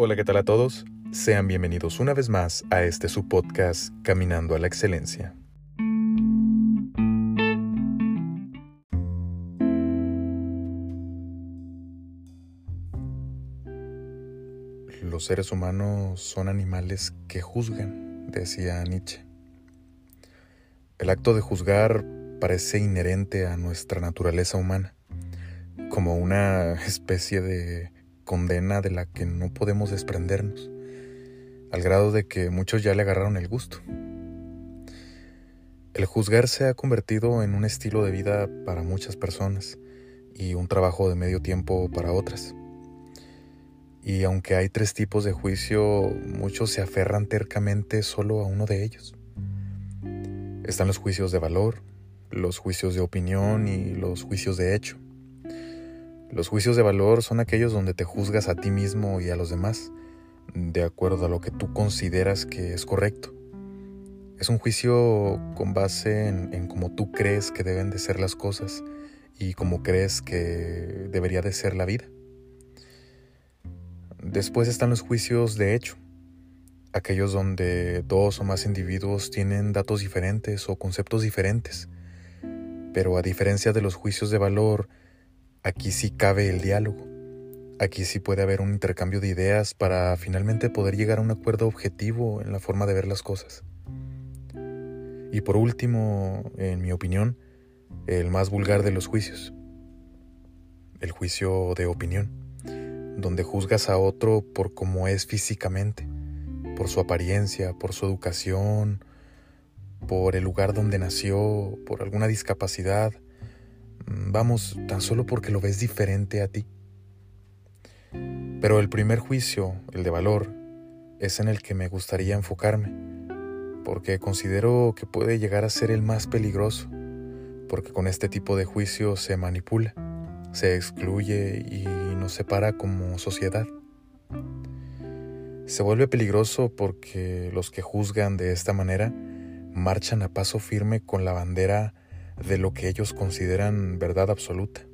Hola, ¿qué tal a todos? Sean bienvenidos una vez más a este su podcast Caminando a la Excelencia. Los seres humanos son animales que juzgan, decía Nietzsche. El acto de juzgar parece inherente a nuestra naturaleza humana, como una especie de condena de la que no podemos desprendernos, al grado de que muchos ya le agarraron el gusto. El juzgar se ha convertido en un estilo de vida para muchas personas y un trabajo de medio tiempo para otras. Y aunque hay tres tipos de juicio, muchos se aferran tercamente solo a uno de ellos. Están los juicios de valor, los juicios de opinión y los juicios de hecho. Los juicios de valor son aquellos donde te juzgas a ti mismo y a los demás de acuerdo a lo que tú consideras que es correcto. Es un juicio con base en, cómo tú crees que deben de ser las cosas y cómo crees que debería de ser la vida. Después están los juicios de hecho, aquellos donde dos o más individuos tienen datos diferentes o conceptos diferentes. Pero a diferencia de los juicios de valor, Aquí sí cabe el diálogo. Aquí sí puede haber un intercambio de ideas para finalmente poder llegar a un acuerdo objetivo en la forma de ver las cosas. Y por último, en mi opinión, el más vulgar de los juicios. El juicio de opinión, donde juzgas a otro por cómo es físicamente, por su apariencia, por su educación, por el lugar donde nació, por alguna discapacidad, vamos, tan solo porque lo ves diferente a ti. Pero el primer juicio, el de valor, es en el que me gustaría enfocarme, porque considero que puede llegar a ser el más peligroso, porque con este tipo de juicio se manipula, se excluye y nos separa como sociedad. Se vuelve peligroso porque los que juzgan de esta manera marchan a paso firme con la bandera de lo que ellos consideran verdad absoluta.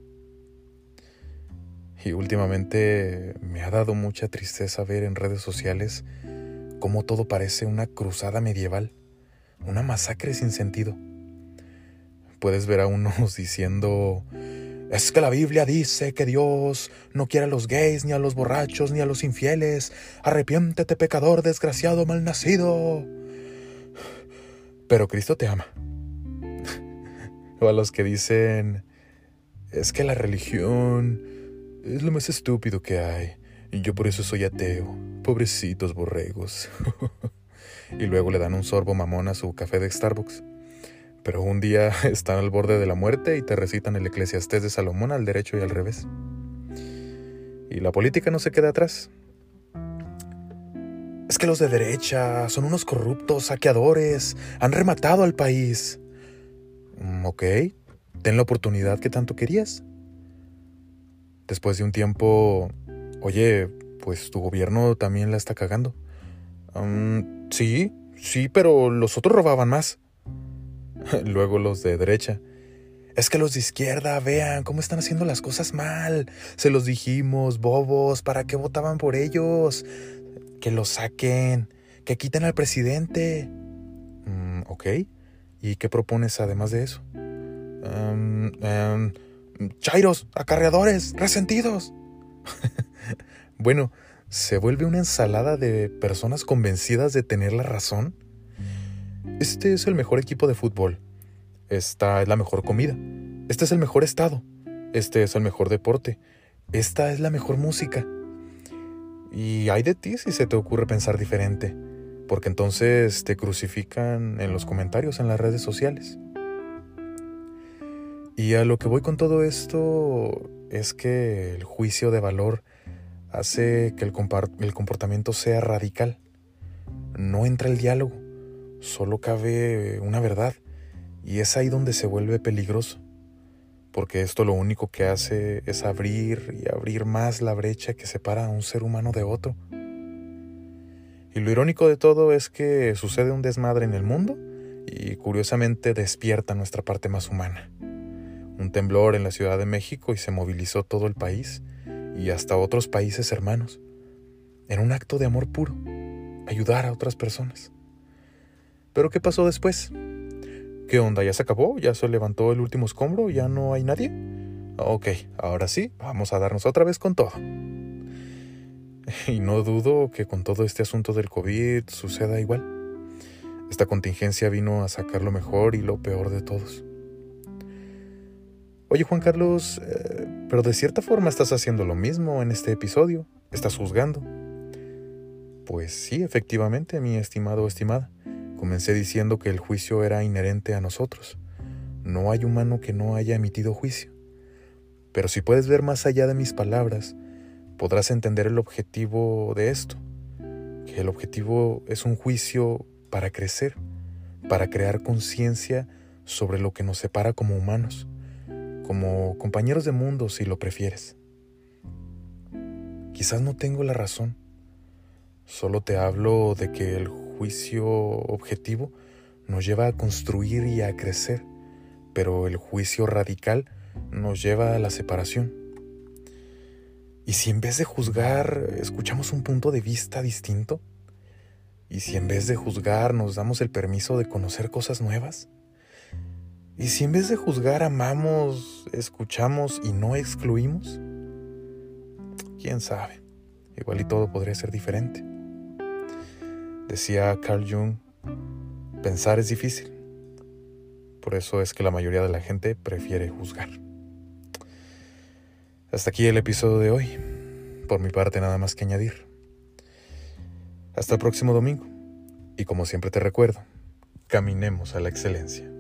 Y últimamente me ha dado mucha tristeza ver en redes sociales cómo todo parece una cruzada medieval, una masacre sin sentido. Puedes ver a unos diciendo, es que la Biblia dice que Dios no quiere a los gays, ni a los borrachos, ni a los infieles. Arrepiéntete, pecador, desgraciado, malnacido. Pero Cristo te ama a los que dicen, es que la religión es lo más estúpido que hay, y yo por eso soy ateo, pobrecitos borregos. y luego le dan un sorbo mamón a su café de Starbucks. Pero un día están al borde de la muerte y te recitan el Eclesiastés de Salomón al derecho y al revés. Y la política no se queda atrás. Es que los de derecha son unos corruptos, saqueadores, han rematado al país. Ok, ten la oportunidad que tanto querías. Después de un tiempo, oye, pues tu gobierno también la está cagando. Mm, sí, sí, pero los otros robaban más. Luego los de derecha. Es que los de izquierda, vean cómo están haciendo las cosas mal. Se los dijimos, bobos, ¿para qué votaban por ellos? Que los saquen, que quiten al presidente. Mm, ok. ¿Y qué propones además de eso? Um, chairos, acarreadores, resentidos. bueno, ¿se vuelve una ensalada de personas convencidas de tener la razón? Este es el mejor equipo de fútbol. Esta es la mejor comida. Este es el mejor estado. Este es el mejor deporte. Esta es la mejor música. Y hay de ti si se te ocurre pensar diferente porque entonces te crucifican en los comentarios en las redes sociales. Y a lo que voy con todo esto es que el juicio de valor hace que el, comportamiento sea radical. No entra el diálogo, solo cabe una verdad, y es ahí donde se vuelve peligroso, porque esto lo único que hace es abrir y abrir más la brecha que separa a un ser humano de otro. Y lo irónico de todo es que sucede un desmadre en el mundo y curiosamente despierta nuestra parte más humana. Un temblor en la Ciudad de México y se movilizó todo el país y hasta otros países hermanos. en un acto de amor puro, ayudar a otras personas. Pero ¿qué pasó después? ¿Qué onda? ¿Ya se acabó? ¿Ya se levantó el último escombro? ¿Ya no hay nadie? Ok, ahora sí, vamos a darnos otra vez con todo. Y no dudo que con todo este asunto del COVID suceda igual. Esta contingencia vino a sacar lo mejor y lo peor de todos. Oye Juan Carlos, eh, pero de cierta forma estás haciendo lo mismo en este episodio. Estás juzgando. Pues sí, efectivamente, mi estimado o estimada. Comencé diciendo que el juicio era inherente a nosotros. No hay humano que no haya emitido juicio. Pero si puedes ver más allá de mis palabras, podrás entender el objetivo de esto. Que el objetivo es un juicio para crecer, para crear conciencia sobre lo que nos separa como humanos como compañeros de mundo si lo prefieres. Quizás no tengo la razón, solo te hablo de que el juicio objetivo nos lleva a construir y a crecer, pero el juicio radical nos lleva a la separación. ¿Y si en vez de juzgar escuchamos un punto de vista distinto? ¿Y si en vez de juzgar nos damos el permiso de conocer cosas nuevas? ¿Y si en vez de juzgar amamos, escuchamos y no excluimos? ¿Quién sabe? Igual y todo podría ser diferente. Decía Carl Jung, pensar es difícil. Por eso es que la mayoría de la gente prefiere juzgar. Hasta aquí el episodio de hoy. Por mi parte nada más que añadir. Hasta el próximo domingo. Y como siempre te recuerdo, caminemos a la excelencia.